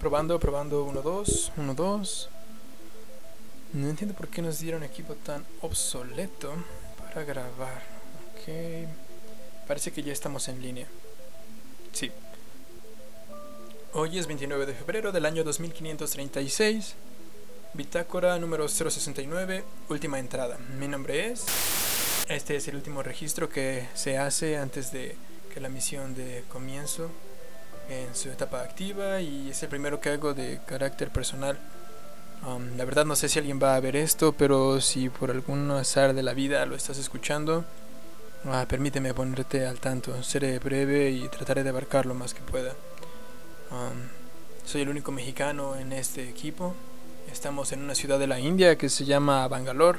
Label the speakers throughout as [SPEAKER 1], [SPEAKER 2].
[SPEAKER 1] Probando, probando, 1, 2, 1, 2. No entiendo por qué nos dieron equipo tan obsoleto para grabar. Ok. Parece que ya estamos en línea. Sí. Hoy es 29 de febrero del año 2536. Bitácora número 069, última entrada. Mi nombre es... Este es el último registro que se hace antes de que la misión de comienzo en su etapa activa y es el primero que hago de carácter personal. Um, la verdad no sé si alguien va a ver esto, pero si por algún azar de la vida lo estás escuchando, uh, permíteme ponerte al tanto. Seré breve y trataré de abarcar lo más que pueda. Um, soy el único mexicano en este equipo. Estamos en una ciudad de la India que se llama Bangalore.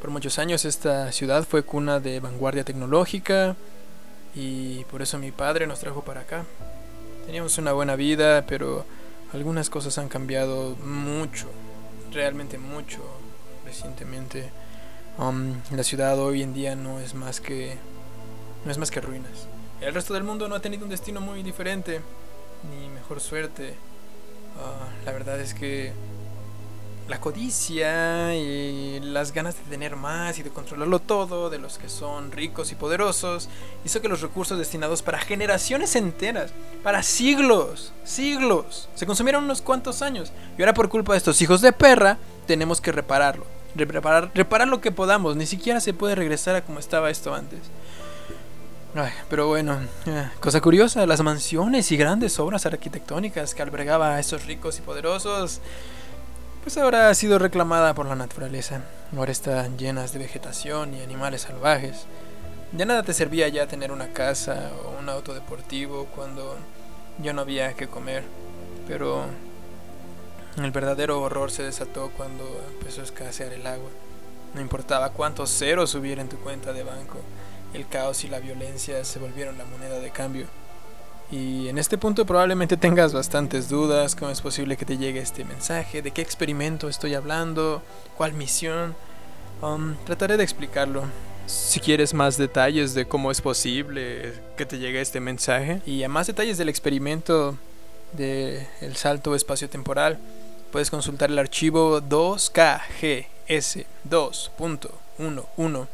[SPEAKER 1] Por muchos años esta ciudad fue cuna de vanguardia tecnológica y por eso mi padre nos trajo para acá. Teníamos una buena vida, pero algunas cosas han cambiado mucho, realmente mucho recientemente. Um, la ciudad hoy en día no es más que no es más que ruinas. El resto del mundo no ha tenido un destino muy diferente ni mejor suerte. Uh, la verdad es que la codicia y las ganas de tener más y de controlarlo todo de los que son ricos y poderosos hizo que los recursos destinados para generaciones enteras, para siglos, siglos, se consumieron unos cuantos años. Y ahora por culpa de estos hijos de perra tenemos que repararlo. Reparar, reparar lo que podamos, ni siquiera se puede regresar a como estaba esto antes. Pero bueno, eh, cosa curiosa, las mansiones y grandes obras arquitectónicas que albergaba a estos ricos y poderosos pues ahora ha sido reclamada por la naturaleza. Ahora están llenas de vegetación y animales salvajes. Ya nada te servía ya tener una casa o un auto deportivo cuando ya no había que comer. Pero el verdadero horror se desató cuando empezó a escasear el agua. No importaba cuántos ceros hubiera en tu cuenta de banco, el caos y la violencia se volvieron la moneda de cambio. Y en este punto probablemente tengas bastantes dudas, cómo es posible que te llegue este mensaje, de qué experimento estoy hablando, cuál misión. Um, trataré de explicarlo. Si quieres más detalles de cómo es posible que te llegue este mensaje y a más detalles del experimento del el salto espacio-temporal, puedes consultar el archivo 2KGS2.11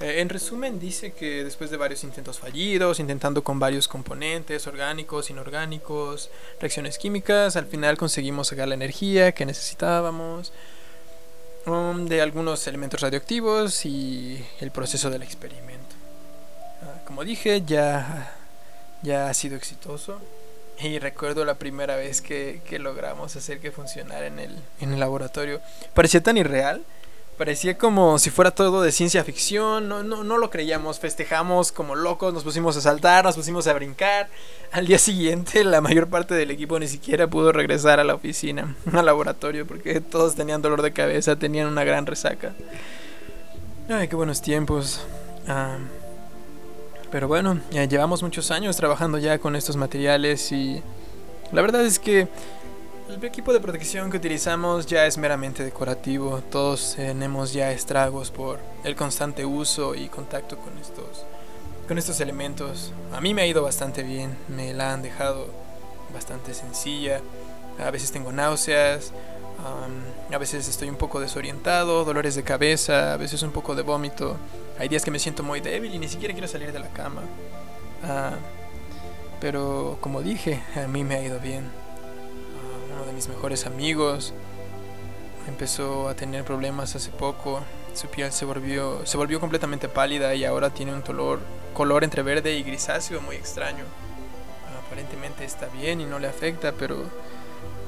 [SPEAKER 1] eh, en resumen, dice que después de varios intentos fallidos, intentando con varios componentes, orgánicos, inorgánicos, reacciones químicas, al final conseguimos sacar la energía que necesitábamos um, de algunos elementos radioactivos y el proceso del experimento. Ah, como dije, ya, ya ha sido exitoso. Y recuerdo la primera vez que, que logramos hacer que funcionara en el, en el laboratorio. Parecía tan irreal Parecía como si fuera todo de ciencia ficción, no, no, no lo creíamos, festejamos como locos, nos pusimos a saltar, nos pusimos a brincar. Al día siguiente la mayor parte del equipo ni siquiera pudo regresar a la oficina, al laboratorio, porque todos tenían dolor de cabeza, tenían una gran resaca. Ay, qué buenos tiempos. Ah, pero bueno, llevamos muchos años trabajando ya con estos materiales y la verdad es que el equipo de protección que utilizamos ya es meramente decorativo. Todos tenemos ya estragos por el constante uso y contacto con estos, con estos elementos. A mí me ha ido bastante bien. Me la han dejado bastante sencilla. A veces tengo náuseas. a veces estoy un poco desorientado, dolores de cabeza, a veces un poco de vómito. Hay días que me siento muy débil y ni siquiera quiero salir de la cama. Ah, pero como dije, a mí me ha ido bien de mis mejores amigos empezó a tener problemas hace poco. Su piel se volvió, se volvió completamente pálida y ahora tiene un color, color entre verde y grisáceo muy extraño. Aparentemente está bien y no le afecta, pero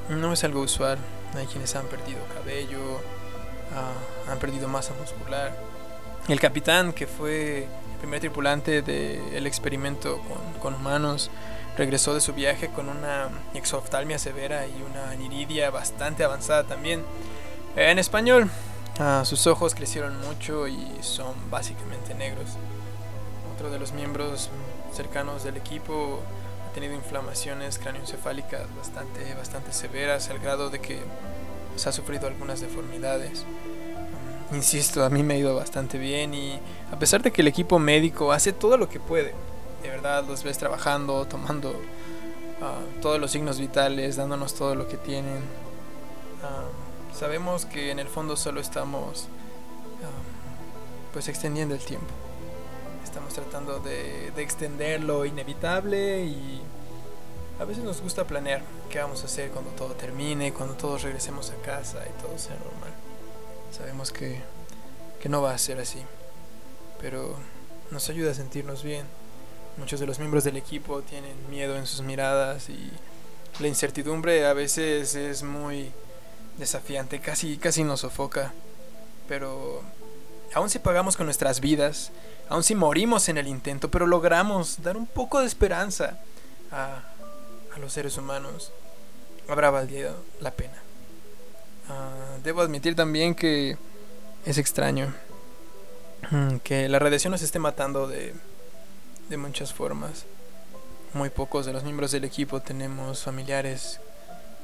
[SPEAKER 1] no es algo usual. Hay quienes han perdido cabello, ah, han perdido masa muscular. El capitán, que fue el primer tripulante del experimento con, con humanos, regresó de su viaje con una exoftalmia severa y una aniridia bastante avanzada también. En español, ah, sus ojos crecieron mucho y son básicamente negros. Otro de los miembros cercanos del equipo ha tenido inflamaciones cráneoencefálicas bastante, bastante severas al grado de que se ha sufrido algunas deformidades. Mm, insisto, a mí me ha ido bastante bien y a pesar de que el equipo médico hace todo lo que puede, de verdad los ves trabajando, tomando ah, todos los signos vitales, dándonos todo lo que tienen. Ah, sabemos que en el fondo solo estamos ah, pues extendiendo el tiempo. Estamos tratando de, de extender lo inevitable y a veces nos gusta planear qué vamos a hacer cuando todo termine, cuando todos regresemos a casa y todo sea normal. Sabemos que, que no va a ser así, pero nos ayuda a sentirnos bien. Muchos de los miembros del equipo tienen miedo en sus miradas y la incertidumbre a veces es muy desafiante, casi, casi nos sofoca. Pero aún si pagamos con nuestras vidas, aún si morimos en el intento, pero logramos dar un poco de esperanza a, a los seres humanos, habrá valido la pena. Ah, debo admitir también que es extraño mm, que la radiación nos esté matando de, de muchas formas. Muy pocos de los miembros del equipo tenemos familiares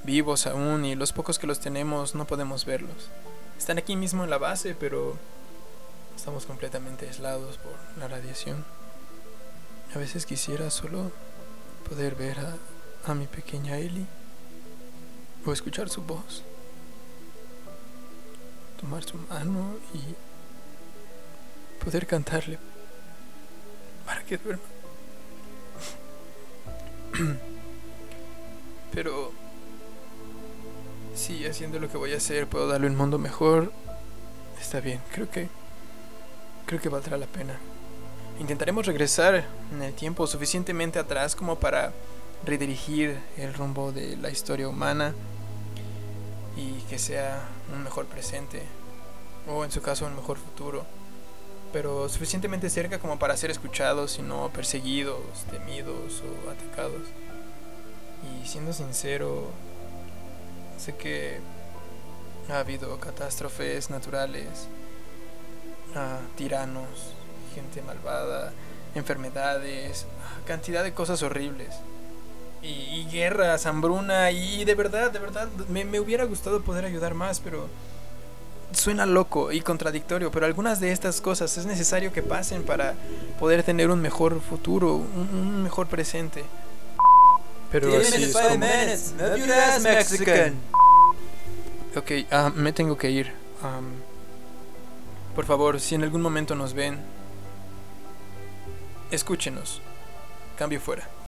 [SPEAKER 1] vivos aún y los pocos que los tenemos no podemos verlos. Están aquí mismo en la base, pero estamos completamente aislados por la radiación. A veces quisiera solo poder ver a, a mi pequeña Ellie o escuchar su voz, tomar su mano y poder cantarle para que duerma. Pero si haciendo lo que voy a hacer puedo darle un mundo mejor, está bien. Creo que creo que valdrá la pena. Intentaremos regresar en el tiempo suficientemente atrás como para redirigir el rumbo de la historia humana y que sea un mejor presente o en su caso un mejor futuro pero suficientemente cerca como para ser escuchados y no perseguidos, temidos o atacados. Y siendo sincero, sé que ha habido catástrofes naturales, ah, tiranos, gente malvada, enfermedades, cantidad de cosas horribles y, guerras, hambruna, y de verdad, de verdad, me, me hubiera gustado poder ayudar más, pero suena loco y contradictorio, pero algunas de estas cosas es necesario que pasen para poder tener un mejor futuro, un, mejor presente. Pero así es como... Ok, uh, me tengo que ir. por favor, si en algún momento nos ven, escúchenos. Cambio fuera.